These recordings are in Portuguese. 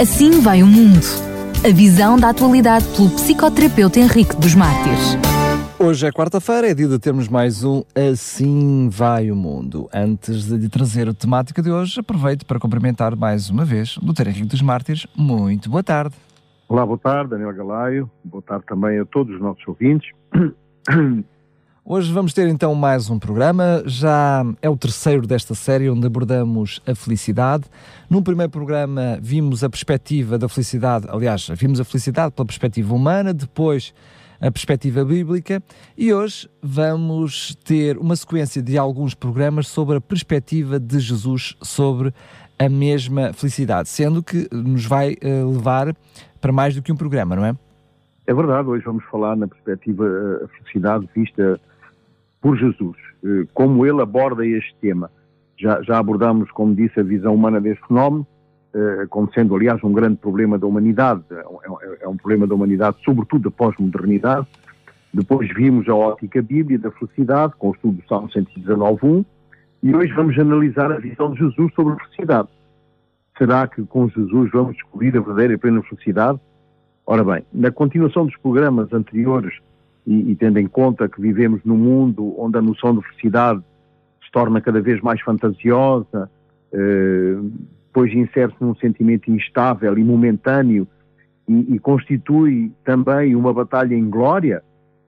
Assim vai o mundo. A visão da atualidade pelo psicoterapeuta Henrique dos Mártires. Hoje é quarta-feira, é dia de termos mais um Assim Vai o Mundo. Antes de lhe trazer a temática de hoje, aproveito para cumprimentar mais uma vez o Dr. Henrique dos Mártires. Muito boa tarde. Olá, boa tarde, Daniel Galaio. Boa tarde também a todos os nossos ouvintes. Hoje vamos ter então mais um programa, já é o terceiro desta série onde abordamos a felicidade. Num primeiro programa vimos a perspectiva da felicidade, aliás, vimos a felicidade pela perspectiva humana, depois a perspectiva bíblica e hoje vamos ter uma sequência de alguns programas sobre a perspectiva de Jesus sobre a mesma felicidade, sendo que nos vai uh, levar para mais do que um programa, não é? É verdade, hoje vamos falar na perspectiva a felicidade vista por Jesus, eh, como ele aborda este tema. Já, já abordamos, como disse, a visão humana deste fenómeno, eh, como sendo, aliás, um grande problema da humanidade, é, é, é um problema da humanidade, sobretudo da pós-modernidade. Depois vimos a ótica bíblia da felicidade, com o estudo do Salmo 119.1, e hoje vamos analisar a visão de Jesus sobre a felicidade. Será que com Jesus vamos descobrir a verdadeira e plena felicidade? Ora bem, na continuação dos programas anteriores, e, e, tendo em conta que vivemos num mundo onde a noção de felicidade se torna cada vez mais fantasiosa, eh, depois insere-se num sentimento instável e momentâneo e, e, constitui também uma batalha em glória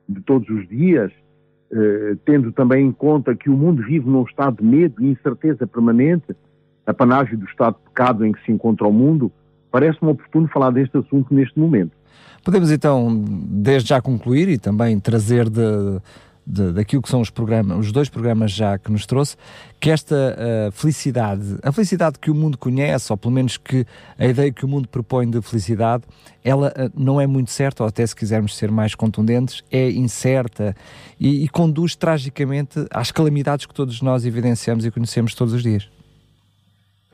de todos os dias, eh, tendo também em conta que o mundo vive num estado de medo e incerteza permanente, apanágio do estado de pecado em que se encontra o mundo, parece-me oportuno falar deste assunto neste momento. Podemos então, desde já concluir e também trazer de, de, daquilo que são os programas, os dois programas já que nos trouxe, que esta uh, felicidade, a felicidade que o mundo conhece, ou pelo menos que a ideia que o mundo propõe de felicidade, ela uh, não é muito certa, ou até se quisermos ser mais contundentes, é incerta e, e conduz tragicamente às calamidades que todos nós evidenciamos e conhecemos todos os dias.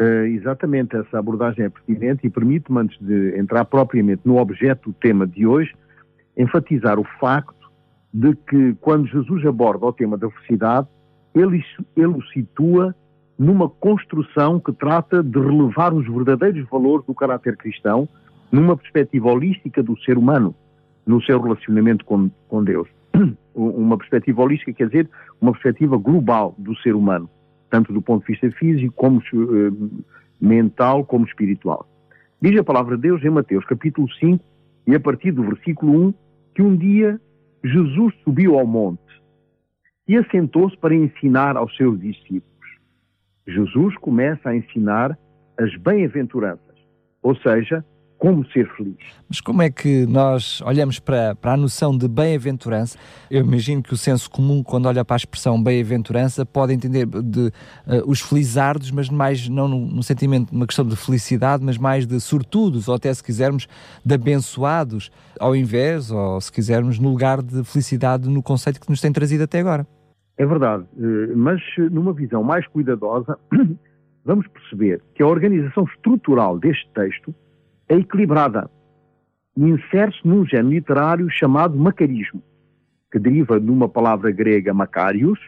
Uh, exatamente, essa abordagem é pertinente e permite-me, antes de entrar propriamente no objeto do tema de hoje, enfatizar o facto de que, quando Jesus aborda o tema da felicidade, ele, ele o situa numa construção que trata de relevar os verdadeiros valores do caráter cristão numa perspectiva holística do ser humano, no seu relacionamento com, com Deus. Uma perspectiva holística quer dizer uma perspectiva global do ser humano tanto do ponto de vista físico, como uh, mental, como espiritual. Diz a palavra de Deus em Mateus capítulo 5, e a partir do versículo 1, que um dia Jesus subiu ao monte e assentou-se para ensinar aos seus discípulos. Jesus começa a ensinar as bem-aventuranças, ou seja, como ser feliz. Mas como é que nós olhamos para, para a noção de bem-aventurança? Eu imagino que o senso comum, quando olha para a expressão bem-aventurança, pode entender de uh, os felizardos, mas mais não no sentimento, uma questão de felicidade, mas mais de sortudos, ou até se quisermos, de abençoados, ao invés, ou se quisermos, no lugar de felicidade no conceito que nos tem trazido até agora. É verdade, eh, mas numa visão mais cuidadosa, vamos perceber que a organização estrutural deste texto é equilibrada e insere-se num género literário chamado macarismo, que deriva de uma palavra grega macarius,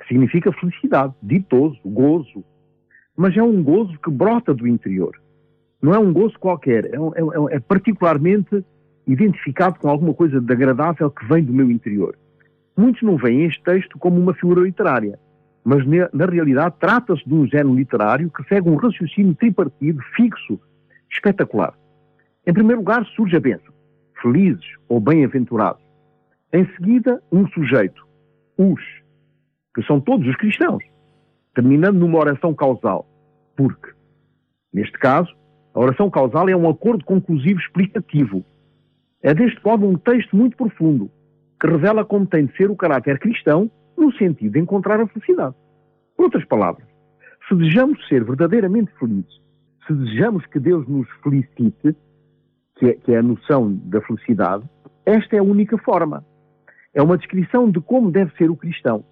que significa felicidade, ditoso, gozo. Mas é um gozo que brota do interior. Não é um gozo qualquer, é, é, é particularmente identificado com alguma coisa de agradável que vem do meu interior. Muitos não veem este texto como uma figura literária, mas na realidade trata-se de um género literário que segue um raciocínio tripartido, fixo, espetacular. Em primeiro lugar, surge a bênção, felizes ou bem-aventurados. Em seguida, um sujeito, os, que são todos os cristãos, terminando numa oração causal, porque. Neste caso, a oração causal é um acordo conclusivo explicativo. É deste modo um texto muito profundo, que revela como tem de ser o caráter cristão no sentido de encontrar a felicidade. Por outras palavras, se desejamos ser verdadeiramente felizes, se desejamos que Deus nos felicite, que é, que é a noção da felicidade, esta é a única forma. É uma descrição de como deve ser o cristão.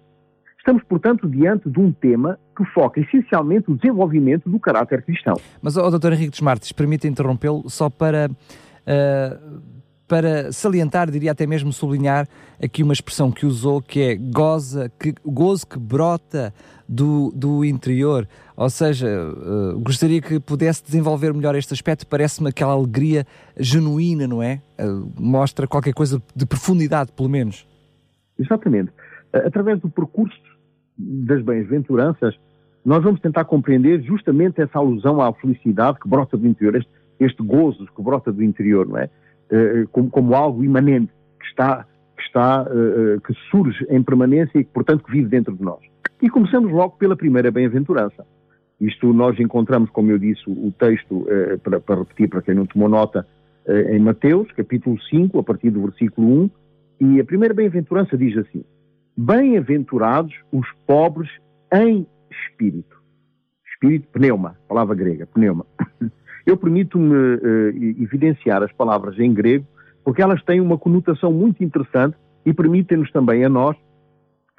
Estamos, portanto, diante de um tema que foca essencialmente o desenvolvimento do caráter cristão. Mas, oh, Dr. Henrique dos Martins, permita interrompê-lo só para uh, para salientar, diria até mesmo sublinhar aqui uma expressão que usou que é goza, que, gozo que brota do, do interior. Ou seja, uh, gostaria que pudesse desenvolver melhor este aspecto, parece-me aquela alegria genuína, não é? Uh, mostra qualquer coisa de profundidade, pelo menos. Exatamente. Através do percurso das bem-aventuranças, nós vamos tentar compreender justamente essa alusão à felicidade que brota do interior, este, este gozo que brota do interior, não é? Uh, como, como, algo imanente, que está, que está, uh, que surge em permanência e que, portanto, que vive dentro de nós. E começamos logo pela primeira bem-aventurança. Isto nós encontramos, como eu disse, o texto, para, para, repetir para quem não tomou nota, em Mateus, capítulo 5, a partir do versículo 1, e a primeira bem-aventurança diz assim: Bem-aventurados os pobres em espírito. Espírito, pneuma, palavra grega, pneuma. Eu permito-me uh, evidenciar as palavras em grego porque elas têm uma conotação muito interessante e permitem-nos também a nós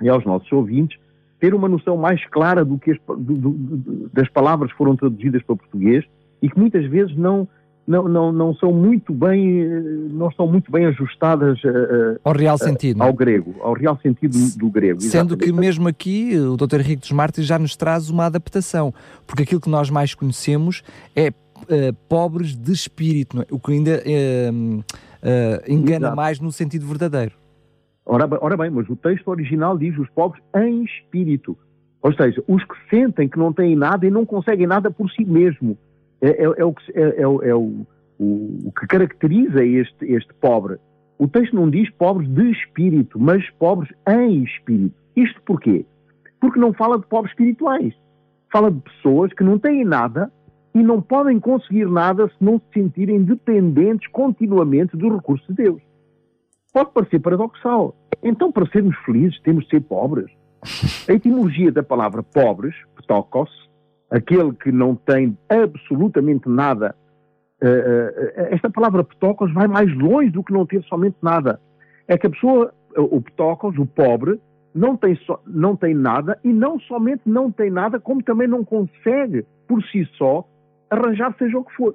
e aos nossos ouvintes ter uma noção mais clara do que as, do, do, das palavras que foram traduzidas para português e que muitas vezes não, não, não, não são muito bem, não estão muito bem ajustadas uh, ao real sentido, uh, ao grego, ao real sentido do, do grego. Sendo exatamente. que mesmo aqui o Dr. Henrique dos Martins já nos traz uma adaptação, porque aquilo que nós mais conhecemos é uh, pobres de espírito, é? o que ainda engana Exato. mais no sentido verdadeiro. Ora, ora bem, mas o texto original diz os pobres em espírito, ou seja, os que sentem que não têm nada e não conseguem nada por si mesmo é, é, é, o, que, é, é, é o, o, o, que caracteriza este, este pobre. O texto não diz pobres de espírito, mas pobres em espírito. Isto porquê? Porque não fala de pobres espirituais. Fala de pessoas que não têm nada e não podem conseguir nada se não se sentirem dependentes continuamente do recurso de Deus. Pode parecer paradoxal. Então, para sermos felizes, temos de ser pobres. A etimologia da palavra pobres, ptokos, aquele que não tem absolutamente nada. Uh, uh, esta palavra petocos vai mais longe do que não ter somente nada. É que a pessoa, o petocos, o pobre, não tem, so, não tem nada e não somente não tem nada, como também não consegue, por si só, arranjar seja o que for.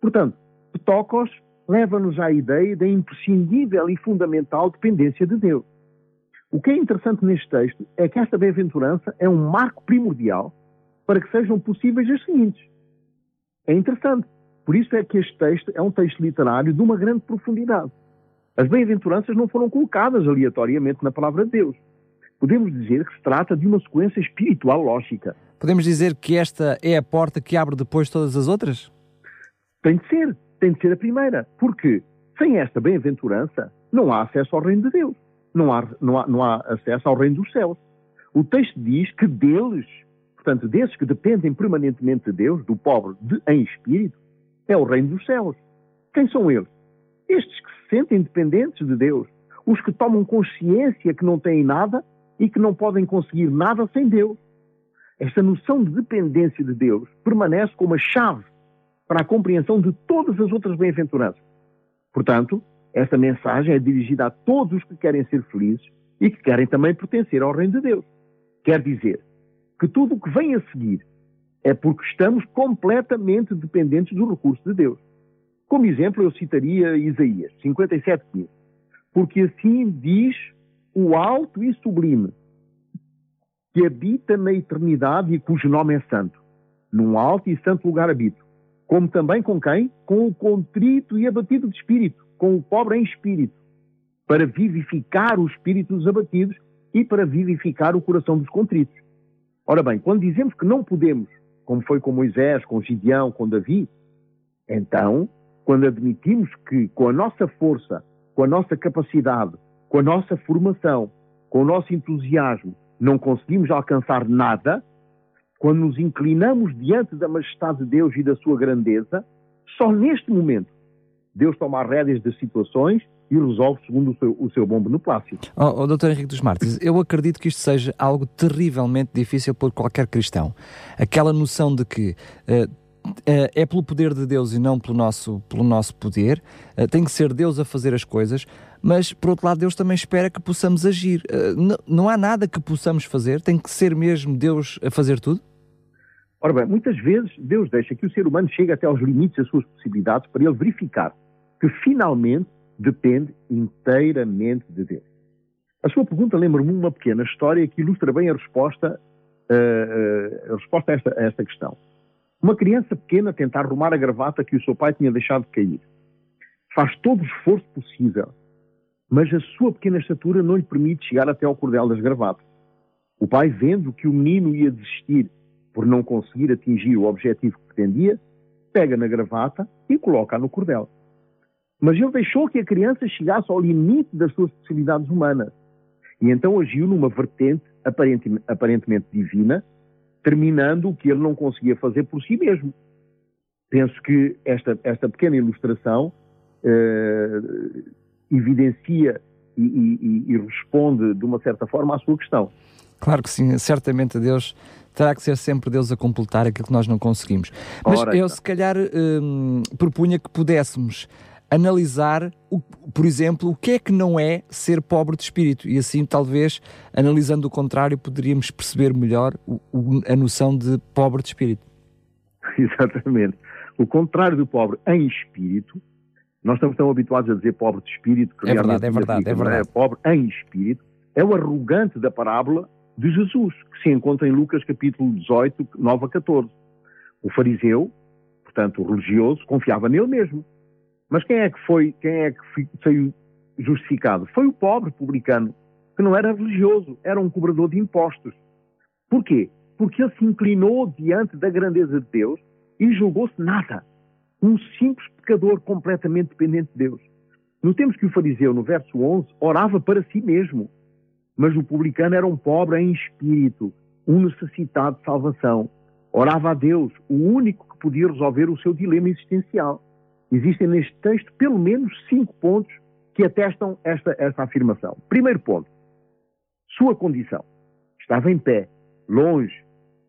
Portanto, petocos leva-nos à ideia da imprescindível e fundamental dependência de Deus. O que é interessante neste texto é que esta bem-aventurança é um marco primordial para que sejam possíveis as seguintes. É interessante. Por isso é que este texto é um texto literário de uma grande profundidade. As bem-aventuranças não foram colocadas aleatoriamente na palavra de Deus. Podemos dizer que se trata de uma sequência espiritual lógica. Podemos dizer que esta é a porta que abre depois todas as outras? Tem de ser. Tem de ser a primeira. Porque sem esta bem-aventurança não há acesso ao reino de Deus. Não há, não, há, não há acesso ao reino dos céus. O texto diz que deles portanto, desses que dependem permanentemente de Deus, do pobre de, em espírito, é o reino dos céus. Quem são eles? Estes que se sentem dependentes de Deus, os que tomam consciência que não têm nada e que não podem conseguir nada sem Deus. Esta noção de dependência de Deus permanece como a chave para a compreensão de todas as outras bem-aventuranças. Portanto, esta mensagem é dirigida a todos os que querem ser felizes e que querem também pertencer ao reino de Deus. Quer dizer, que tudo o que vem a seguir é porque estamos completamente dependentes do recurso de Deus. Como exemplo, eu citaria Isaías 57,15. Porque assim diz o alto e sublime, que habita na eternidade e cujo nome é santo. Num alto e santo lugar habito. Como também com quem? Com o contrito e abatido de espírito, com o pobre em espírito, para vivificar o espírito dos abatidos e para vivificar o coração dos contritos. Ora bem, quando dizemos que não podemos, como foi com Moisés, com Gideão, com Davi, então, quando admitimos que com a nossa força, com a nossa capacidade, com a nossa formação, com o nosso entusiasmo, não conseguimos alcançar nada, quando nos inclinamos diante da majestade de Deus e da sua grandeza, só neste momento Deus toma as rédeas das situações e resolve segundo o seu, o seu bom beneplácito. Oh, oh, Dr. Henrique dos Martins, eu acredito que isto seja algo terrivelmente difícil por qualquer cristão. Aquela noção de que uh, é pelo poder de Deus e não pelo nosso, pelo nosso poder, uh, tem que ser Deus a fazer as coisas, mas por outro lado Deus também espera que possamos agir. não há nada que possamos fazer, tem que ser mesmo Deus a fazer tudo? Ora bem, muitas vezes Deus deixa que o ser humano chegue até aos limites das suas possibilidades para ele verificar que finalmente depende inteiramente de Deus. A sua pergunta lembra-me uma pequena história que ilustra bem a resposta, uh, a resposta a, esta, a esta questão. Uma criança pequena tenta arrumar a gravata que o seu pai tinha deixado cair. Faz todo o esforço possível, mas a sua pequena estatura não lhe permite chegar até ao cordel das gravatas. O pai, vendo que o menino ia desistir por não conseguir atingir o objetivo que pretendia, pega na gravata e coloca-a no cordel. Mas ele deixou que a criança chegasse ao limite das suas possibilidades humanas. E então agiu numa vertente aparentemente divina, terminando o que ele não conseguia fazer por si mesmo. Penso que esta, esta pequena ilustração eh, evidencia e, e, e responde de uma certa forma à sua questão. Claro que sim, certamente Deus terá que ser sempre Deus a completar aquilo que nós não conseguimos. Mas Ora, eu, então. se calhar, hum, propunha que pudéssemos analisar, o, por exemplo, o que é que não é ser pobre de espírito. E assim, talvez, analisando o contrário, poderíamos perceber melhor o, o, a noção de pobre de espírito. Exatamente. O contrário do pobre em espírito, nós estamos tão habituados a dizer pobre de espírito que é verdade, é verdade, é verdade. É pobre em espírito, é o arrogante da parábola de Jesus, que se encontra em Lucas capítulo 18, 9 a 14. O fariseu, portanto o religioso, confiava nele mesmo. Mas quem é que foi, quem é que saiu justificado? Foi o pobre publicano, que não era religioso, era um cobrador de impostos. Porquê? Porque ele se inclinou diante da grandeza de Deus e julgou-se nada. Um simples pecador completamente dependente de Deus. Notemos que o fariseu, no verso 11, orava para si mesmo mas o publicano era um pobre em espírito, um necessitado de salvação. Orava a Deus, o único que podia resolver o seu dilema existencial. Existem neste texto pelo menos cinco pontos que atestam esta, esta afirmação. Primeiro ponto, sua condição. Estava em pé, longe.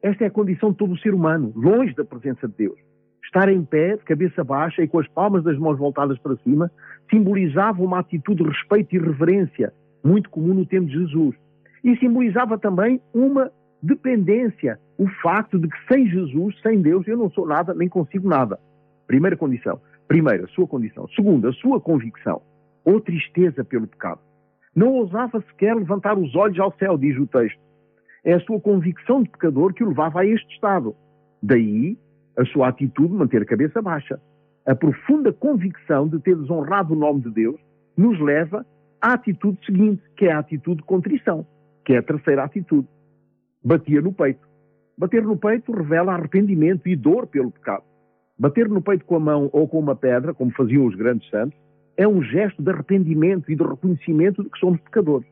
Esta é a condição de todo o ser humano, longe da presença de Deus. Estar em pé, de cabeça baixa e com as palmas das mãos voltadas para cima, simbolizava uma atitude de respeito e reverência muito comum no tempo de Jesus. E simbolizava também uma dependência, o facto de que sem Jesus, sem Deus, eu não sou nada, nem consigo nada. Primeira condição. Primeira, a sua condição. Segunda, a sua convicção, ou tristeza pelo pecado. Não ousava sequer levantar os olhos ao céu, diz o texto. É a sua convicção de pecador que o levava a este estado. Daí a sua atitude de manter a cabeça baixa. A profunda convicção de ter desonrado o nome de Deus nos leva a atitude seguinte, que é a atitude de contrição, que é a terceira atitude. Batia no peito. Bater no peito revela arrependimento e dor pelo pecado. Bater no peito com a mão ou com uma pedra, como faziam os grandes santos, é um gesto de arrependimento e de reconhecimento de que somos pecadores.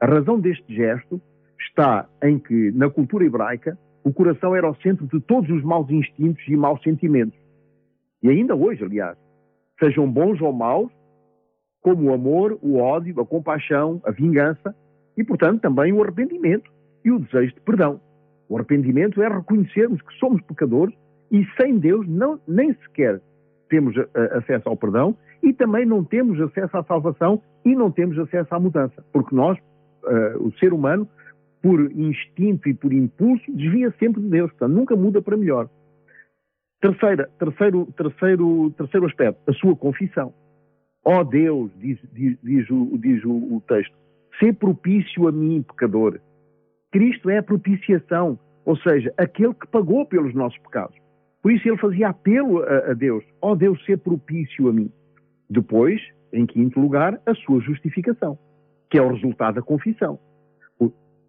A razão deste gesto está em que, na cultura hebraica, o coração era o centro de todos os maus instintos e maus sentimentos. E ainda hoje, aliás, sejam bons ou maus, como o amor, o ódio, a compaixão, a vingança e, portanto, também o arrependimento e o desejo de perdão. O arrependimento é reconhecermos que somos pecadores e sem Deus não, nem sequer temos a, acesso ao perdão e também não temos acesso à salvação e não temos acesso à mudança, porque nós, uh, o ser humano, por instinto e por impulso, desvia sempre de Deus, portanto, nunca muda para melhor. Terceira, terceiro, terceiro, terceiro aspecto, a sua confissão. Ó oh Deus, diz, diz, diz, o, diz o, o texto, ser propício a mim, pecador. Cristo é a propiciação, ou seja, aquele que pagou pelos nossos pecados. Por isso ele fazia apelo a, a Deus, ó oh Deus, ser propício a mim. Depois, em quinto lugar, a sua justificação, que é o resultado da confissão.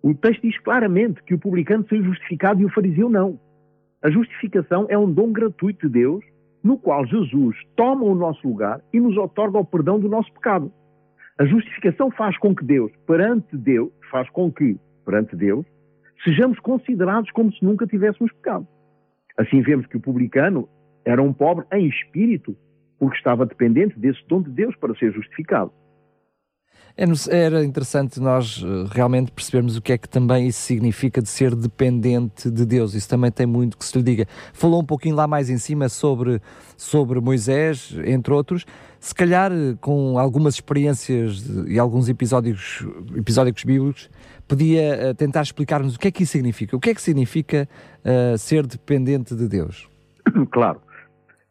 O, texto diz claramente que o publicano seja justificado e o fariseu não. A justificação é um dom gratuito de Deus no qual Jesus toma o nosso lugar e nos otorga o perdão do nosso pecado. A justificação faz com que Deus, perante Deus, faz com que, perante Deus, sejamos considerados como se nunca tivéssemos pecado. Assim vemos que o publicano era um pobre em espírito, porque estava dependente desse dom de Deus para ser justificado. É era interessante nós eh, realmente percebermos o que é que também isso significa de ser dependente de Deus. Isso também tem muito que se lhe diga. Falou um pouquinho lá mais em cima sobre, sobre Moisés, entre outros. Se calhar eh, com algumas experiências e alguns episódios, episódicos bíblicos, podia uh, tentar explicar-nos o que é que isso significa. O que é que significa uh, ser dependente de Deus? Claro.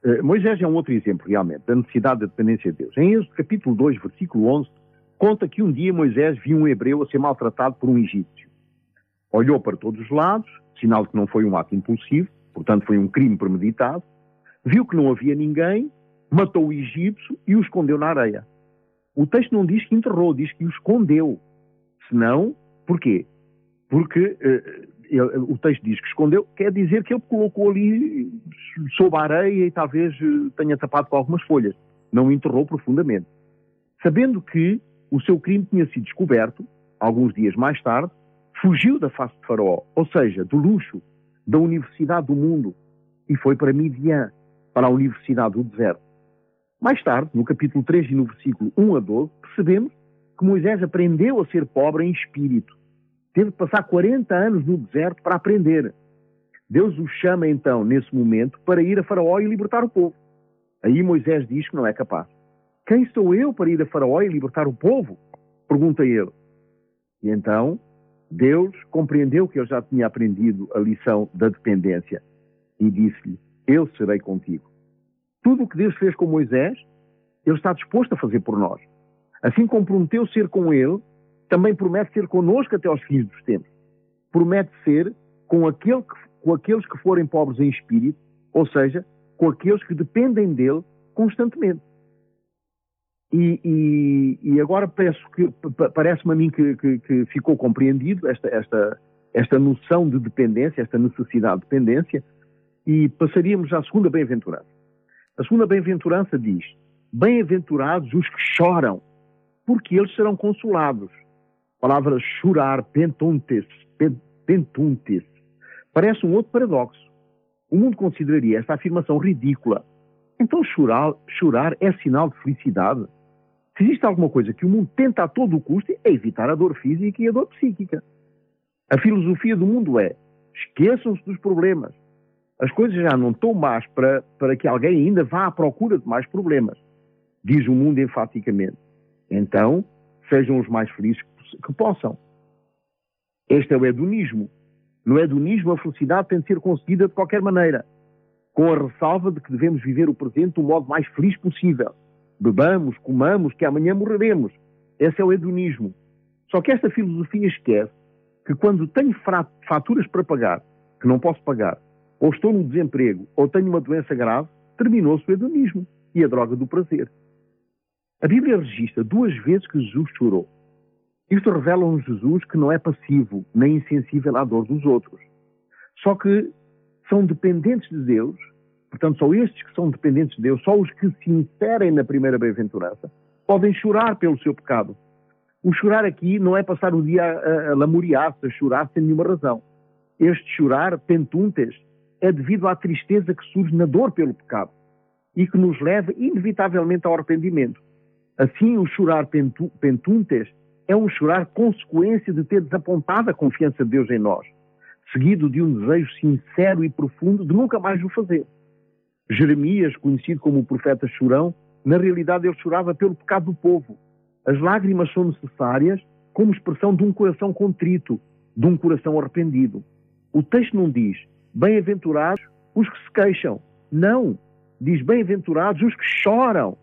Uh, Moisés é um outro exemplo, realmente, da necessidade da dependência de Deus. Em Êxodo capítulo 2, versículo 11, conta que um dia Moisés viu um hebreu a ser maltratado por um egípcio. Olhou para todos os lados, sinal que não foi um ato impulsivo, portanto foi um crime premeditado, viu que não havia ninguém, matou o egípcio e o escondeu na areia. O texto não diz que enterrou, diz que o escondeu. Senão, porquê? Porque uh, ele, o texto diz que escondeu, quer dizer que ele colocou ali sob a areia e talvez uh, tenha tapado com algumas folhas. Não enterrou profundamente. Sabendo que o seu crime tinha sido descoberto, alguns dias mais tarde, fugiu da face de Faraó, ou seja, do luxo, da universidade do mundo, e foi para Midian, para a universidade do deserto. Mais tarde, no capítulo 3 e no versículo 1 a 12, percebemos que Moisés aprendeu a ser pobre em espírito. Teve de passar 40 anos no deserto para aprender. Deus o chama então, nesse momento, para ir a Faraó e libertar o povo. Aí Moisés diz que não é capaz. Quem sou eu para ir a Faraó e libertar o povo? Pergunta ele. E então Deus compreendeu que ele já tinha aprendido a lição da dependência e disse-lhe: Eu serei contigo. Tudo o que Deus fez com Moisés, Ele está disposto a fazer por nós. Assim como prometeu ser com Ele, também promete ser conosco até aos fins dos tempos. Promete ser com, aquele que, com aqueles que forem pobres em espírito, ou seja, com aqueles que dependem dele constantemente. E, e, e agora parece-me a mim que, que, que, ficou compreendido esta, esta, esta noção de dependência, esta necessidade de dependência, e passaríamos à segunda bem-aventurança. A segunda bem-aventurança diz: Bem-aventurados os que choram, porque eles serão consolados. A palavra chorar, pentuntes, pentuntes, parece um outro paradoxo. O mundo consideraria esta afirmação ridícula. Então chorar, chorar é sinal de felicidade? Se existe alguma coisa que o mundo tenta a todo o custo, é evitar a dor física e a dor psíquica. A filosofia do mundo é: esqueçam-se dos problemas, as coisas já não estão más para, para que alguém ainda vá à procura de mais problemas, diz o mundo enfaticamente. Então, sejam os mais felizes que possam. Este é o hedonismo. No hedonismo, a felicidade tem de ser conseguida de qualquer maneira, com a ressalva de que devemos viver o presente do modo mais feliz possível. Bebamos, comamos, que amanhã morreremos. Esse é o hedonismo. Só que esta filosofia esquece que quando tenho faturas para pagar, que não posso pagar, ou estou no desemprego, ou tenho uma doença grave, terminou-se o hedonismo e a droga do prazer. A Bíblia registra duas vezes que Jesus chorou. Isto revela um Jesus que não é passivo nem insensível à dor dos outros. Só que são dependentes de Deus, portanto, só estes que são dependentes de Deus, só os que se inserem na primeira bem-aventurança, podem chorar pelo seu pecado. O chorar aqui não é passar o dia a, a lamuriar-se, a chorar sem nenhuma razão. Este chorar, pentuntes, é devido à tristeza que surge na dor pelo pecado e que nos leva inevitavelmente ao arrependimento. Assim, o chorar pentuntes é um chorar consequência de ter desapontado a confiança de Deus em nós, seguido de um desejo sincero e profundo de nunca mais o fazer. Jeremias, conhecido como o profeta chorão, na realidade ele chorava pelo pecado do povo. As lágrimas são necessárias como expressão de um coração contrito, de um coração arrependido. O texto não diz Bem-aventurados os que se queixam. Não. Diz bem-aventurados os que choram,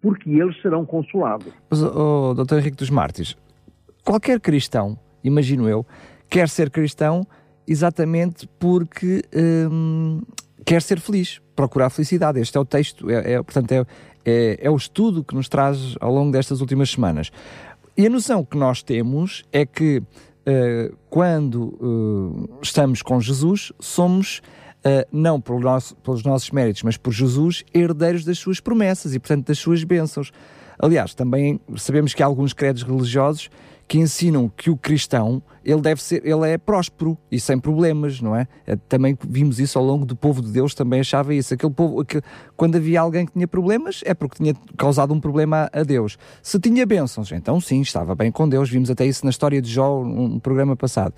porque eles serão consolados. Mas, oh, Dr. Henrique dos Mártires, qualquer cristão, imagino eu, quer ser cristão exatamente porque hum, quer ser feliz, procurar felicidade. Este é o texto, é, é portanto, é, é, é, o estudo que nos traz ao longo destas últimas semanas. E a noção que nós temos é que uh, quando uh, estamos com Jesus, somos, uh, não nosso, pelos nossos méritos, mas por Jesus, herdeiros das suas promessas e, portanto, das suas bênçãos. Aliás, também sabemos que há alguns credos religiosos que ensinam que o cristão ele deve ser, ele é próspero e sem problemas, não é? é? Também vimos isso ao longo do povo de Deus, também achava isso. Aquele povo, que, quando havia alguém que tinha problemas, é porque tinha causado um problema a, Deus. Se tinha bênçãos, então sim, estava bem com Deus. Vimos até isso na história de Jó, um programa passado.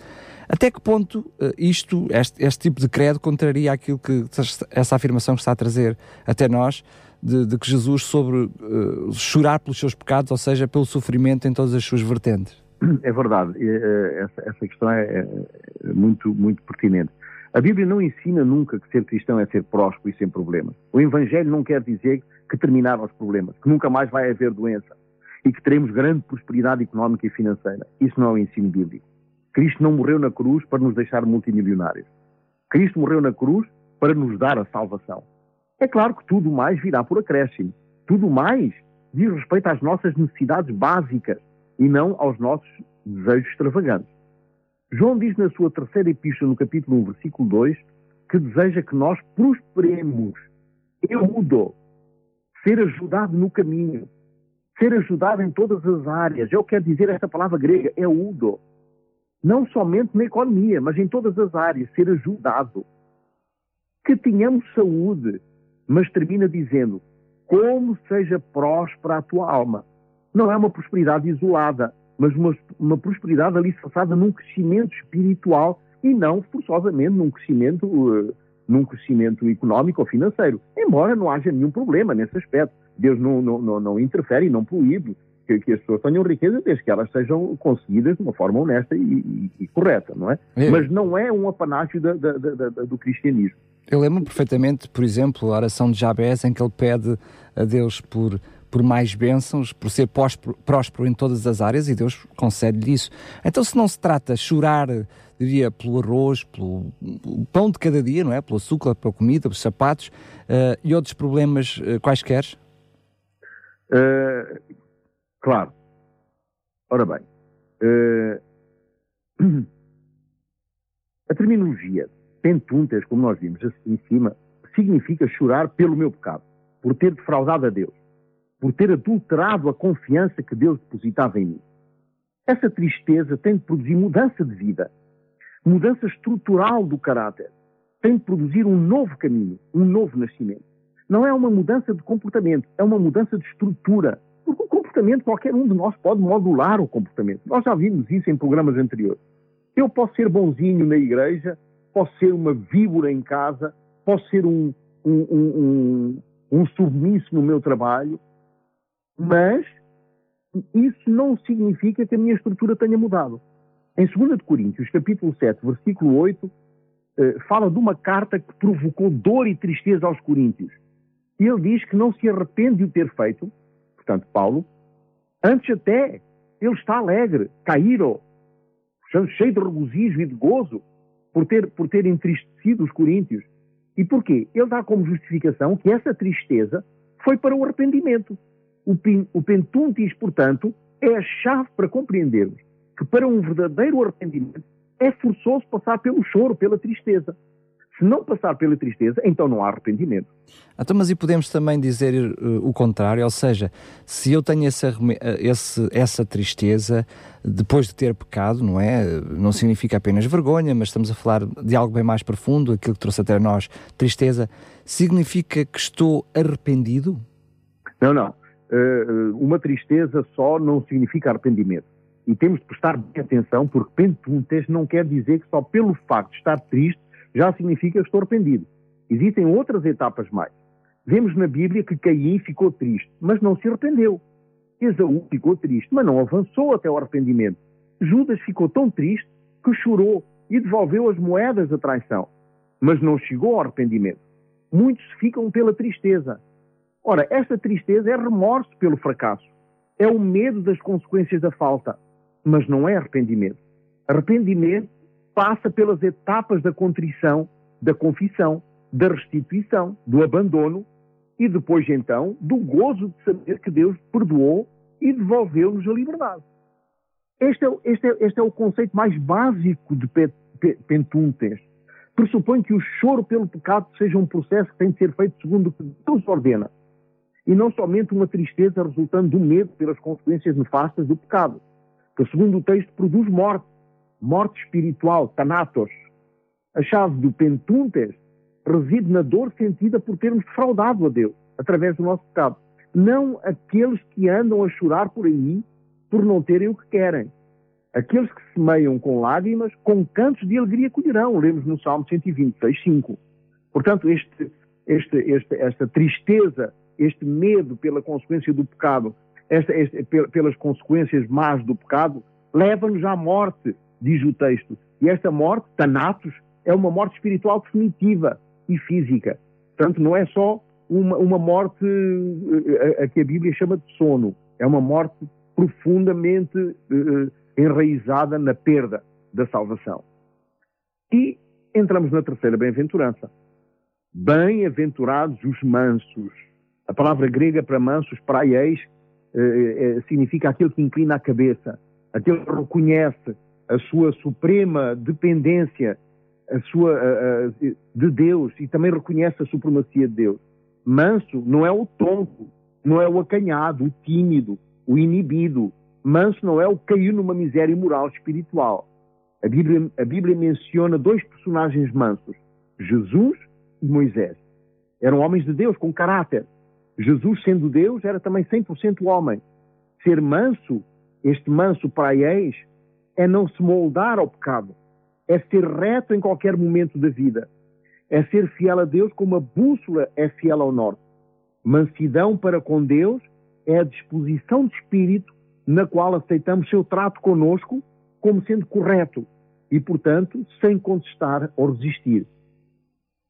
Até que ponto uh, isto, este, este tipo de credo, contraria aquilo que essa afirmação que está a trazer até nós? de, de que Jesus sobre uh, chorar pelos seus pecados, ou seja, pelo sofrimento em todas as suas vertentes. É verdade, eh, essa, questão é, é muito, muito pertinente. A Bíblia não ensina nunca que ser cristão é ser próspero e sem problemas. O Evangelho não quer dizer que terminaram os problemas, que nunca mais vai haver doença e que teremos grande prosperidade económica e financeira. Isso não é o ensino bíblico. Cristo não morreu na cruz para nos deixar multimilionários. Cristo morreu na cruz para nos dar a salvação. É claro que tudo mais virá por acréscimo. Tudo mais diz respeito às nossas necessidades básicas e não aos nossos desejos extravagantes. João diz na sua terceira epístola, no capítulo 1, versículo 2, que deseja que nós prosperemos. Eudo, ser ajudado no caminho, ser ajudado em todas as áreas. Eu quero dizer esta palavra grega, eudo. Não somente na economia, mas em todas as áreas, ser ajudado. Que tenhamos saúde, mas termina dizendo, como seja próspera a tua alma. Não é uma prosperidade isolada, mas uma, uma prosperidade alicerçada num crescimento espiritual e não forçosamente num crescimento, uh, num crescimento económico ou financeiro. Embora não haja nenhum problema nesse aspecto. Deus não, não, não, não interfere e não proíbe que, que, as pessoas tenham riqueza desde que elas sejam conseguidas de uma forma honesta e, e, e correta, não é? é? Mas não é um apanágio da, da, da, do cristianismo. Eu lembro perfeitamente, por exemplo, a oração de Jabez em que ele pede a Deus por por mais bênçãos, por ser próspero em todas as áreas e Deus concede-lhe isso. Então, se não se trata de chorar, diria, pelo arroz, pelo pão de cada dia, não é? Pelo açúcar, pela comida, pelos sapatos uh, e outros problemas uh, quaisquer? Uh, claro. Ora bem, a terminologia pentuntas, como nós vimos assim em cima, significa chorar pelo meu pecado, por ter defraudado a Deus por ter adulterado a confiança que Deus depositava em mim. Essa tristeza tem de produzir mudança de vida, mudança estrutural do caráter, tem de produzir um novo caminho, um novo nascimento. Não é uma mudança de comportamento, é uma mudança de estrutura. Porque o comportamento, qualquer um de nós pode modular o comportamento. Nós já vimos isso em programas anteriores. Eu posso ser bonzinho na igreja, posso ser uma víbora em casa, posso ser um, um, um, um submisso no meu trabalho, mas isso não significa que a minha estrutura tenha mudado. Em 2 Coríntios, capítulo 7, versículo 8, eh, fala de uma carta que provocou dor e tristeza aos coríntios. Ele diz que não se arrepende de o ter feito, portanto, Paulo, antes até ele está alegre, caíro, cheio de regozijo e de gozo por ter, por ter entristecido os coríntios. E porquê? Ele dá como justificação que essa tristeza foi para o arrependimento. O, o pentuntis, portanto, é a chave para compreendermos que para um verdadeiro arrependimento é forçoso passar pelo choro, pela tristeza. Se não passar pela tristeza, então não há arrependimento. Então, mas e podemos também dizer uh, o contrário, ou seja, se eu tenho esse, esse, essa tristeza depois de ter pecado, não é? Não significa apenas vergonha, mas estamos a falar de algo bem mais profundo, aquilo que trouxe até nós tristeza, significa que estou arrependido? Não, não. Eh, uma tristeza só não significa arrependimento. E temos de prestar bem atenção, porque pentuntes não quer dizer que só pelo facto de estar triste já significa que estou arrependido. Existem outras etapas mais. Vemos na Bíblia que Caim ficou triste, mas não se arrependeu. Esaú ficou triste, mas não avançou até o arrependimento. Judas ficou tão triste que chorou e devolveu as moedas da traição, mas não chegou ao arrependimento. Muitos ficam pela tristeza, Ora, esta tristeza é remorso pelo fracasso, é o medo das consequências da falta, mas não é arrependimento. Arrependimento passa pelas etapas da contrição, da confissão, da restituição, do abandono e depois então do gozo de saber que Deus perdoou e devolveu-nos a liberdade. Este é, este, é, este é, o conceito mais básico de pentuntes. Pressupõe que o choro pelo pecado seja um processo que tem de ser feito segundo o que Deus ordena e não somente uma tristeza resultando do medo pelas consequências nefastas do pecado, que, segundo o texto, produz morte, morte espiritual, thanatos. A chave do pentuntes reside na dor sentida por termos defraudado a Deus através do nosso pecado. Não aqueles que andam a chorar por aí por não terem o que querem. Aqueles que semeiam com lágrimas, com cantos de alegria colherão. Lemos no Salmo 126, 5. Portanto, este, este, este, esta tristeza este medo pela consequência do pecado, esta, pelas consequências más do pecado, leva-nos à morte, diz o texto. E esta morte, Thanatos, é uma morte espiritual definitiva e física. Portanto, não é só uma, uma morte a, a, que a Bíblia chama de sono, é uma morte profundamente uh, enraizada na perda da salvação. E entramos na terceira bem-aventurança. Bem-aventurados os mansos. A palavra grega para mansos, praieis, uh, significa aquele que inclina a cabeça, aquele que reconhece a sua suprema dependência a sua, a, a, de Deus e também reconhece a supremacia de Deus. Manso não é o tonto, não é o acanhado, o tímido, o inibido. Manso não é o que caiu numa miséria moral espiritual. A Bíblia, a Bíblia menciona dois personagens mansos, Jesus e Moisés. Eram homens de Deus com caráter. Jesus, sendo Deus, era também 100% homem. Ser manso, este manso praieis, é não se moldar ao pecado, é ser reto em qualquer momento da vida, é ser fiel a Deus como a bússola é fiel ao norte. Mansidão para com Deus é a disposição de espírito na qual aceitamos seu trato conosco como sendo correto e, portanto, sem contestar ou resistir.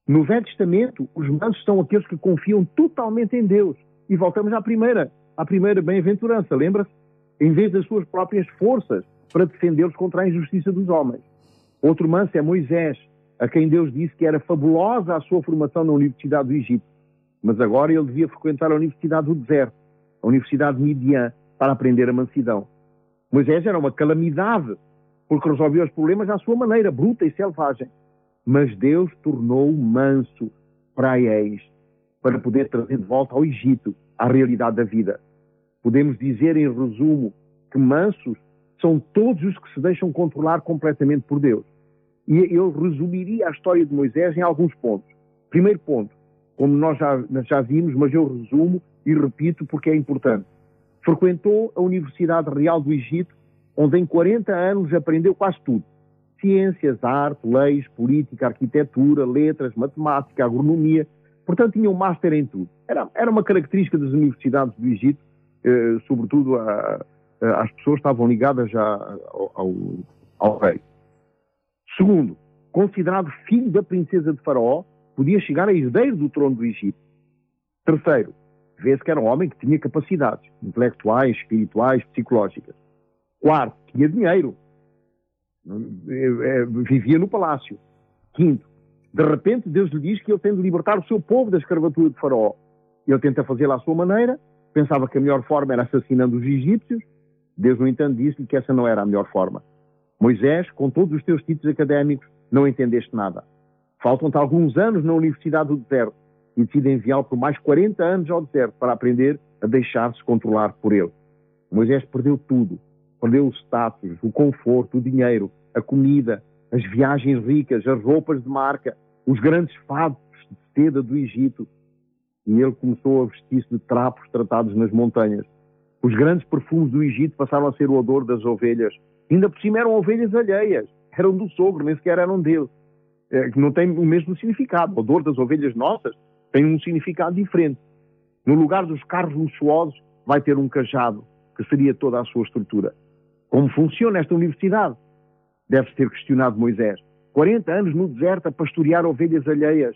No Velho Testamento, os mansos são aqueles que confiam totalmente em Deus. E voltamos à primeira, à primeira bem-aventurança, lembra-se? Em vez das suas próprias forças para defendê-los contra a injustiça dos homens. Outro manso é Moisés, a quem Deus disse que era fabulosa a sua formação na Universidade do Egito, mas agora ele devia frequentar a Universidade do Deserto, a Universidade de Midian, para aprender a mansidão. Moisés era uma calamidade, porque resolveu os problemas à sua maneira, bruta e selvagem. Mas Deus tornou-o manso para ex, para poder trazer de volta ao Egito a realidade da vida. Podemos dizer, em resumo, que mansos são todos os que se deixam controlar completamente por Deus. E eu resumiria a história de Moisés em alguns pontos. Primeiro ponto, como nós já, já vimos, mas eu resumo e repito porque é importante. Frequentou a Universidade Real do Egito, onde em 40 anos aprendeu quase tudo. Ciências, arte, leis, política, arquitetura, letras, matemática, agronomia. Portanto, tinha um master em tudo. Era, era uma característica das universidades do Egito, eh, sobretudo a, a, as pessoas estavam ligadas já ao, ao, ao rei. Segundo, considerado filho da princesa de Faraó, podia chegar a herdeiro do trono do Egito. Terceiro, vê-se que era um homem que tinha capacidades intelectuais, espirituais, psicológicas. Quarto, tinha dinheiro. Vivia no palácio. Quinto, de repente Deus lhe diz que ele tem de libertar o seu povo da escravatura de Faraó. Ele tenta fazê-lo à sua maneira, pensava que a melhor forma era assassinando os egípcios. Deus, no entanto, disse-lhe que essa não era a melhor forma. Moisés, com todos os teus títulos académicos, não entendeste nada. Faltam-te alguns anos na Universidade do Deserto e decide enviá-lo por mais 40 anos ao deserto para aprender a deixar-se controlar por ele. Moisés perdeu tudo. Perdeu o status, o conforto, o dinheiro, a comida, as viagens ricas, as roupas de marca, os grandes fados de seda do Egito. E ele começou a vestir-se de trapos tratados nas montanhas. Os grandes perfumes do Egito passaram a ser o odor das ovelhas Ainda por cima eram ovelhas alheias, eram do sogro, nem sequer eram dele. É, não tem o mesmo significado. O odor das ovelhas nossas tem um significado diferente. No lugar dos carros luxuosos, vai ter um cajado, que seria toda a sua estrutura. Como funciona esta universidade? Deve ter questionado Moisés. 40 anos no deserto a pastorear ovelhas alheias.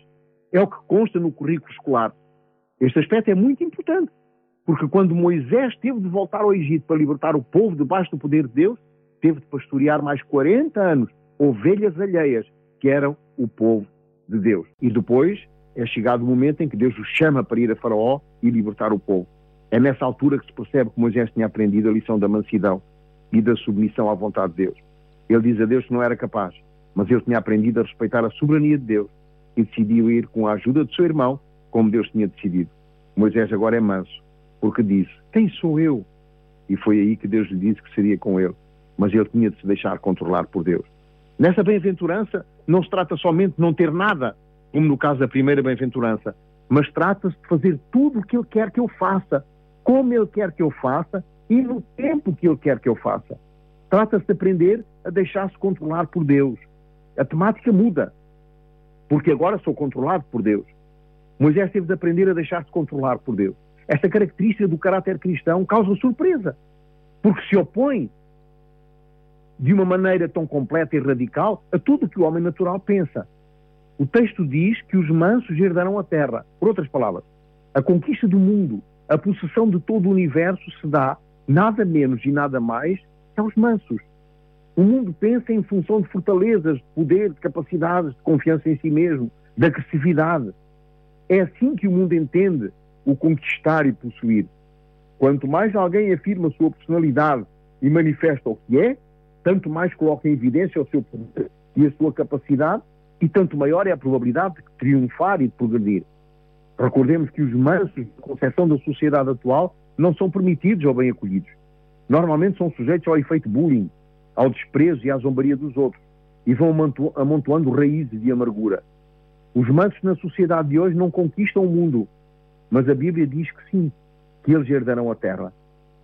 É o que consta no currículo escolar. Este aspecto é muito importante, porque quando Moisés teve de voltar ao Egito para libertar o povo debaixo do poder de Deus, teve de pastorear mais 40 anos ovelhas alheias, que eram o povo de Deus. E depois é chegado o momento em que Deus o chama para ir a Faraó e libertar o povo. É nessa altura que se percebe que Moisés tinha aprendido a lição da mansidão e da submissão à vontade de Deus. Ele diz a Deus que não era capaz, mas ele tinha aprendido a respeitar a soberania de Deus e decidiu ir com a ajuda do seu irmão, como Deus tinha decidido. Moisés agora é manso, porque disse: Quem sou eu? E foi aí que Deus lhe disse que seria com ele mas ele tinha de se deixar controlar por Deus. Nessa bem-aventurança, não se trata somente de não ter nada, como no caso da primeira bem-aventurança, mas trata-se de fazer tudo o que ele quer que eu faça, como ele quer que eu faça e no tempo que ele quer que eu faça. Trata-se de aprender a deixar-se controlar por Deus. A temática muda, porque agora sou controlado por Deus. Moisés teve de aprender a deixar-se controlar por Deus. Esta característica do caráter cristão causa surpresa, porque se opõe de uma maneira tão completa e radical a tudo o que o homem natural pensa. O texto diz que os mansos herdarão a terra. Por outras palavras, a conquista do mundo, a possessão de todo o universo se dá nada menos e nada mais que aos mansos. O mundo pensa em função de fortalezas, de poder, de capacidades, de confiança em si mesmo, de agressividade. É assim que o mundo entende o conquistar e possuir. Quanto mais alguém afirma a sua personalidade e manifesta o que é, tanto mais coloca em evidência o seu poder e a sua capacidade, e tanto maior é a probabilidade de triunfar e de progredir. Recordemos que os mansos de concepção da sociedade atual não são permitidos ou bem acolhidos. Normalmente são sujeitos ao efeito bullying, ao desprezo e à zombaria dos outros, e vão amontoando raízes de amargura. Os mansos na sociedade de hoje não conquistam o mundo, mas a Bíblia diz que sim, que eles herdarão a terra.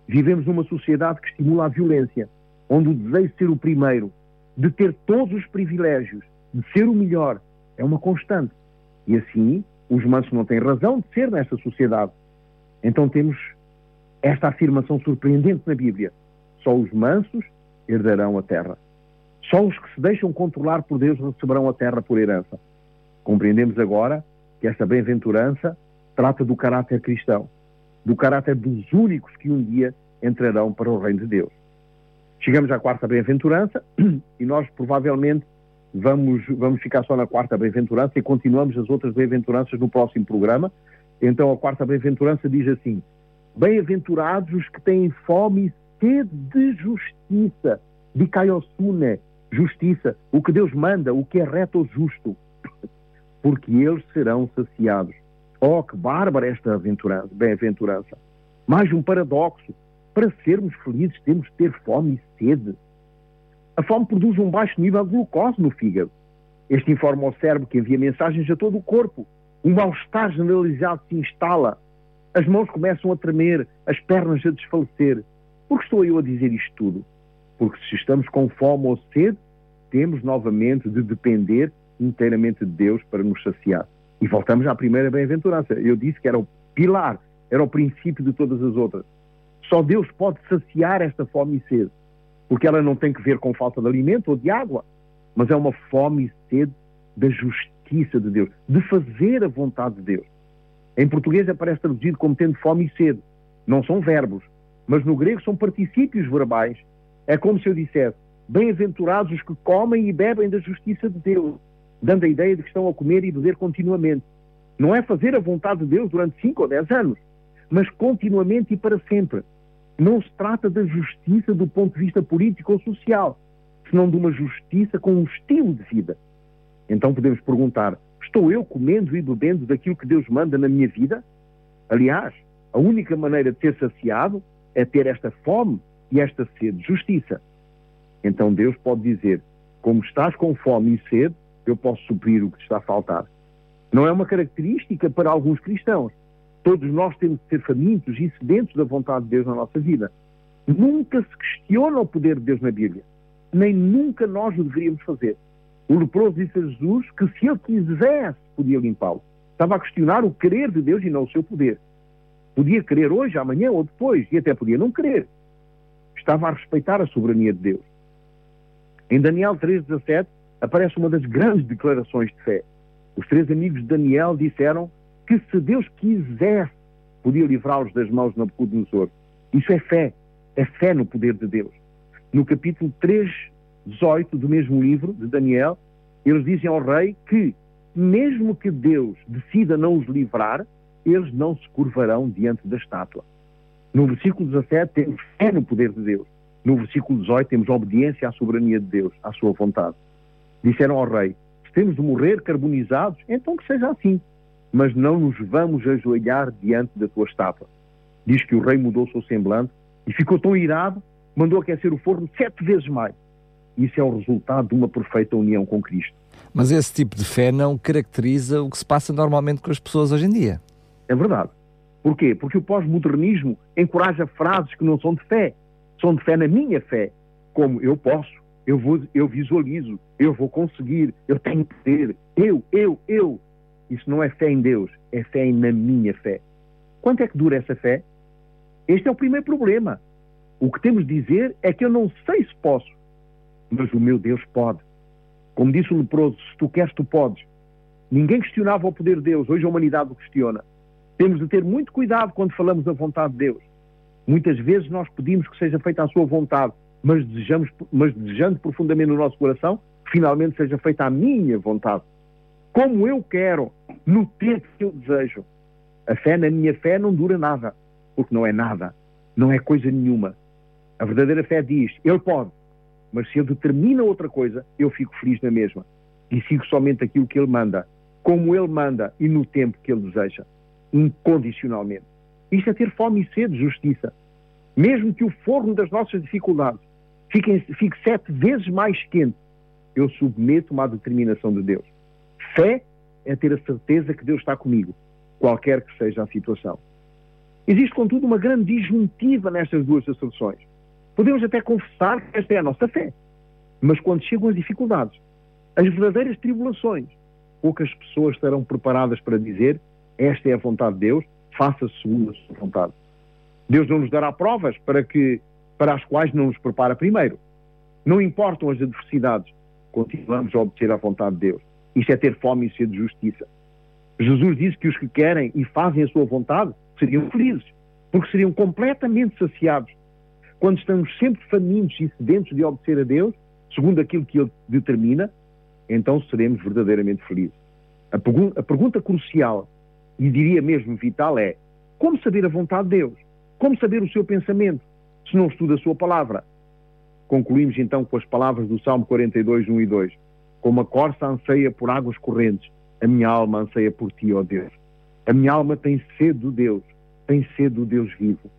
Vivemos numa sociedade que estimula a violência, onde o desejo de ser o primeiro, de ter todos os privilégios, de ser o melhor, é uma constante. E assim, os mansos não têm razão de ser nesta sociedade. Então temos esta afirmação surpreendente na Bíblia: só os mansos herdarão a terra. Só os que se deixam controlar por Deus receberão a terra por herança. Compreendemos agora que esta bem-aventurança trata do caráter cristão, do caráter dos únicos que um dia entrarão para o reino de Deus. Chegamos à quarta bem-aventurança e nós provavelmente vamos, vamos ficar só na quarta bem-aventurança e continuamos as outras bem-aventuranças no próximo programa. Então a quarta bem-aventurança diz assim: Bem-aventurados os que têm fome e sede de justiça, de Kaiosune, justiça, o que Deus manda, o que é reto ou justo, porque eles serão saciados. Oh, que bárbara esta bem-aventurança! Mais um paradoxo. Para sermos felizes temos de ter fome e sede. A fome produz um baixo nível de glucose no fígado. Este informa ao cérebro que envia mensagens a todo o corpo. Um mal-estar generalizado se instala. As mãos começam a tremer, as pernas a desfalecer. Por que estou eu a dizer isto tudo? Porque se estamos com fome ou sede, temos novamente de depender inteiramente de Deus para nos saciar. E voltamos à primeira bem-aventurança. Eu disse que era o pilar, era o princípio de todas as outras. Só Deus pode saciar esta fome e sede, porque ela não tem que ver com falta de alimento ou de água, mas é uma fome e sede da justiça de Deus, de fazer a vontade de Deus. Em português aparece traduzido como tendo fome e sede. Não são verbos, mas no grego são particípios verbais. É como se eu dissesse: Bem-aventurados os que comem e bebem da justiça de Deus, dando a ideia de que estão a comer e beber continuamente. Não é fazer a vontade de Deus durante 5 ou 10 anos, mas continuamente e para sempre. Não se trata da justiça do ponto de vista político ou social, senão de uma justiça com um estilo de vida. Então podemos perguntar: estou eu comendo e bebendo daquilo que Deus manda na minha vida? Aliás, a única maneira de ser saciado é ter esta fome e esta sede de justiça. Então Deus pode dizer: como estás com fome e sede, eu posso suprir o que te está a faltar. Não é uma característica para alguns cristãos, Todos nós temos de ser famintos e sedentos da vontade de Deus na nossa vida. Nunca se questiona o poder de Deus na Bíblia. Nem nunca nós o deveríamos fazer. O leproso disse a Jesus que se ele quisesse, podia limpá-lo. Estava a questionar o querer de Deus e não o seu poder. Podia querer hoje, amanhã ou depois, e até podia não querer. Estava a respeitar a soberania de Deus. Em Daniel 3,17 aparece uma das grandes declarações de fé. Os três amigos de Daniel disseram que se Deus quisesse, podia livrá-los das mãos de Nabucodonosor. Isso é fé, é fé no poder de Deus. No capítulo 3, 18 do mesmo livro de Daniel, eles dizem ao rei que, mesmo que Deus decida não os livrar, eles não se curvarão diante da estátua. No versículo 17 temos fé no poder de Deus. No versículo 18 temos obediência à soberania de Deus, à sua vontade. Disseram ao rei, se temos de morrer carbonizados, então que seja assim mas não nos vamos ajoelhar diante da tua estátua. Diz que o rei mudou o seu semblante e ficou tão irado, mandou aquecer o forno sete vezes mais. Isso é o resultado de uma perfeita união com Cristo. Mas esse tipo de fé não caracteriza o que se passa normalmente com as pessoas hoje em dia. É verdade. Porquê? Porque o pós-modernismo encoraja frases que não são de fé, são de fé na minha fé, como eu posso, eu vou, eu visualizo, eu vou conseguir, eu tenho poder, eu, eu, eu. Isso não é fé em Deus, é fé na minha fé. Quanto é que dura essa fé? Este é o primeiro problema. O que temos de dizer é que eu não sei se posso. Mas o meu Deus pode. Como disse o leproso, se tu queres, tu podes. Ninguém questionava o poder de Deus, hoje a humanidade o questiona. Temos de ter muito cuidado quando falamos da vontade de Deus. Muitas vezes nós pedimos que seja feita a sua vontade, mas, desejamos, mas desejando profundamente no nosso coração, finalmente seja feita a minha vontade. Como eu quero, no tempo que eu desejo. A fé na minha fé não dura nada, porque não é nada, não é coisa nenhuma. A verdadeira fé diz, ele pode, mas se ele determina outra coisa, eu fico feliz na mesma. E sigo somente aquilo que ele manda, como ele manda e no tempo que ele deseja, incondicionalmente. Isto é ter fome e sede de justiça. Mesmo que o forno das nossas dificuldades fique, fique sete vezes mais quente, eu submeto-me à determinação de Deus. Fé é ter a certeza que Deus está comigo, qualquer que seja a situação. Existe, contudo, uma grande disjuntiva nestas duas asserções. Podemos até confessar que esta é a nossa fé. Mas quando chegam as dificuldades, as verdadeiras tribulações, poucas pessoas estarão preparadas para dizer esta é a vontade de Deus, faça segundo a sua vontade. Deus não nos dará provas para, que, para as quais não nos prepara primeiro. Não importam as adversidades, continuamos a obter a vontade de Deus. Isto é ter fome e sede de justiça. Jesus disse que os que querem e fazem a sua vontade seriam felizes, porque seriam completamente saciados. Quando estamos sempre famintos e sedentos de obedecer a Deus, segundo aquilo que Ele determina, então seremos verdadeiramente felizes. A, pergun a pergunta crucial, e diria mesmo vital, é como saber a vontade de Deus? Como saber o seu pensamento, se não estuda a sua palavra? Concluímos então com as palavras do Salmo 42, 1 e 2. Como a corça anseia por águas correntes, a minha alma anseia por ti, ó Deus. A minha alma tem sede do Deus, tem sede do Deus vivo.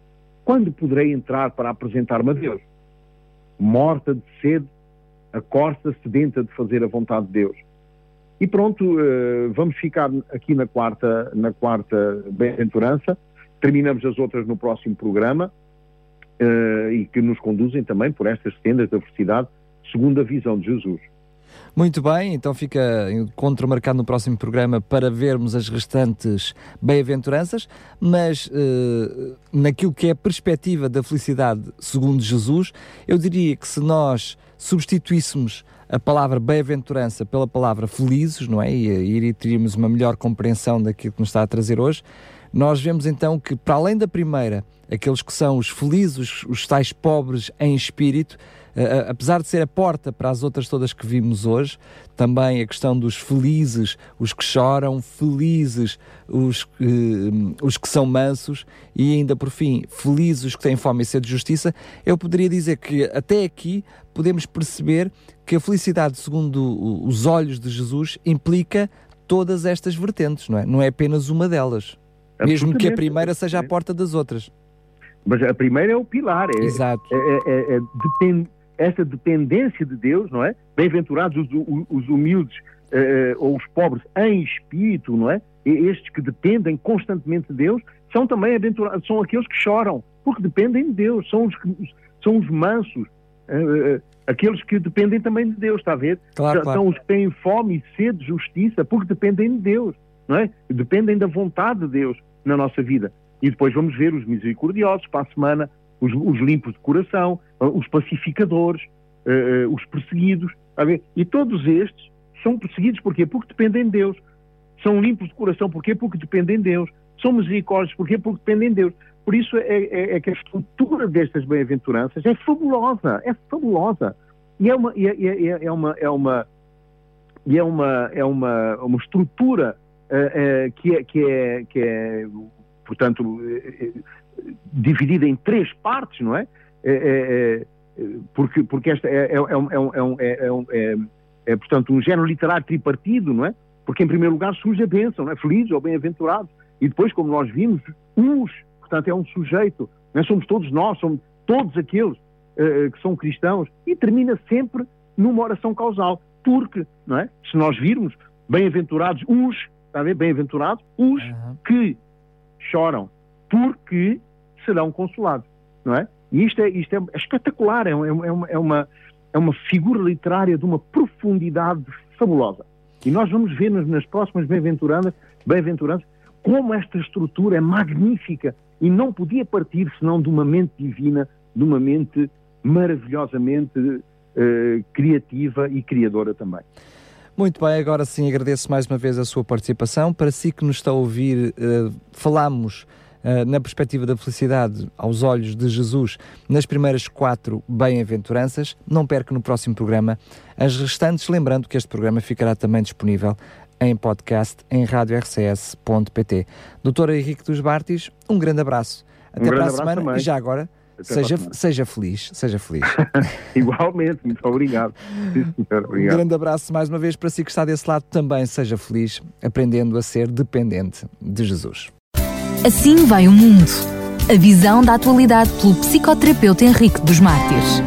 Quando poderei entrar para apresentar-me a Deus? Morta de sede, a corça sedenta de fazer a vontade de Deus. E pronto, eh, vamos ficar aqui na quarta, na quarta bem-aventurança. Terminamos as outras no próximo programa eh, e que nos conduzem também por estas sendas da felicidade, segundo a visão de Jesus. Muito bem, então fica encontro marcado no próximo programa para vermos as restantes bem-aventuranças, mas uh, naquilo que é a perspectiva da felicidade segundo Jesus, eu diria que se nós substituíssemos a palavra bem-aventurança pela palavra felizes, não é? E, e teríamos uma melhor compreensão daquilo que nos está a trazer hoje, nós vemos então que, para além da primeira, aqueles que são os felizes, os, tais pobres em espírito, uh, apesar de ser a porta para as outras todas que vimos hoje, também a questão dos felizes, os que choram, felizes os, uh, os que são mansos e ainda por fim, felizes os que têm fome e sede de justiça, eu poderia dizer que até aqui podemos perceber que a felicidade, segundo os olhos de Jesus, implica todas estas vertentes, não é? Não é apenas uma delas. Mesmo que a primeira seja a porta das outras. Mas a primeira é o pilar. É, Exato. É, é, é, depend, esta dependência de Deus, não é? Bem-aventurados os, os, humildes uh, ou os pobres em espírito, não é? Estes que dependem constantemente de Deus são também aventurados, são aqueles que choram, porque dependem de Deus, são os, são os mansos, uh, uh, aqueles que dependem também de Deus, está a ver? Claro, são claro. os que têm fome e sede de justiça, porque dependem de Deus, não é? Dependem da vontade de Deus na nossa vida. E depois vamos ver os misericordiosos para a semana, os, os limpos de coração, os pacificadores, uh, os perseguidos. E todos estes são perseguidos porquê? Porque dependem de Deus. São limpos de coração porquê? Porque dependem de Deus. São misericórdios porquê? Porque dependem de Deus. Por isso é, é, é que a estrutura destas bem-aventuranças é fabulosa, é fabulosa. E é uma, é, é, é uma, é uma, é uma, é uma, uma estrutura uh, uh, que, é, que, é, que é, portanto, uh, dividida em três partes, não é? é, é, é porque, porque esta é, é, é, é, portanto, um género literário tripartido, não é? Porque, em primeiro lugar, surge a bênção, não é? Felizes ou bem-aventurados. E depois, como nós vimos, uns, portanto, é um sujeito, não somos todos nós, somos todos aqueles que são cristãos, e termina sempre numa oração causal. Porque, não é? Se nós virmos, bem-aventurados os, está a ver? Bem-aventurados os que choram, porque serão consolados, não é? E isto é, isto é espetacular, é, é, é, uma, é, uma, é uma figura literária de uma profundidade fabulosa. E nós vamos ver nas, próximas bem-aventuranças bem como esta estrutura é magnífica e não podia partir senão de uma mente divina, de uma mente maravilhosamente uh, criativa e criadora também. Muito bem, agora sim agradeço mais uma vez a sua participação. Para si que nos está a ouvir, uh, falamos uh, na perspectiva da felicidade aos olhos de Jesus nas primeiras quatro bem-aventuranças. Não perca no próximo programa as restantes, lembrando que este programa ficará também disponível em podcast em radiorcs.pt. Doutor Henrique dos Bartis, um grande abraço. Até um para a semana também. e já agora seja, seja feliz, seja feliz. Igualmente, muito obrigado. obrigado. Um grande abraço mais uma vez para si que está desse lado também, seja feliz, aprendendo a ser dependente de Jesus. Assim vai o mundo. A visão da atualidade pelo psicoterapeuta Henrique dos Mártires.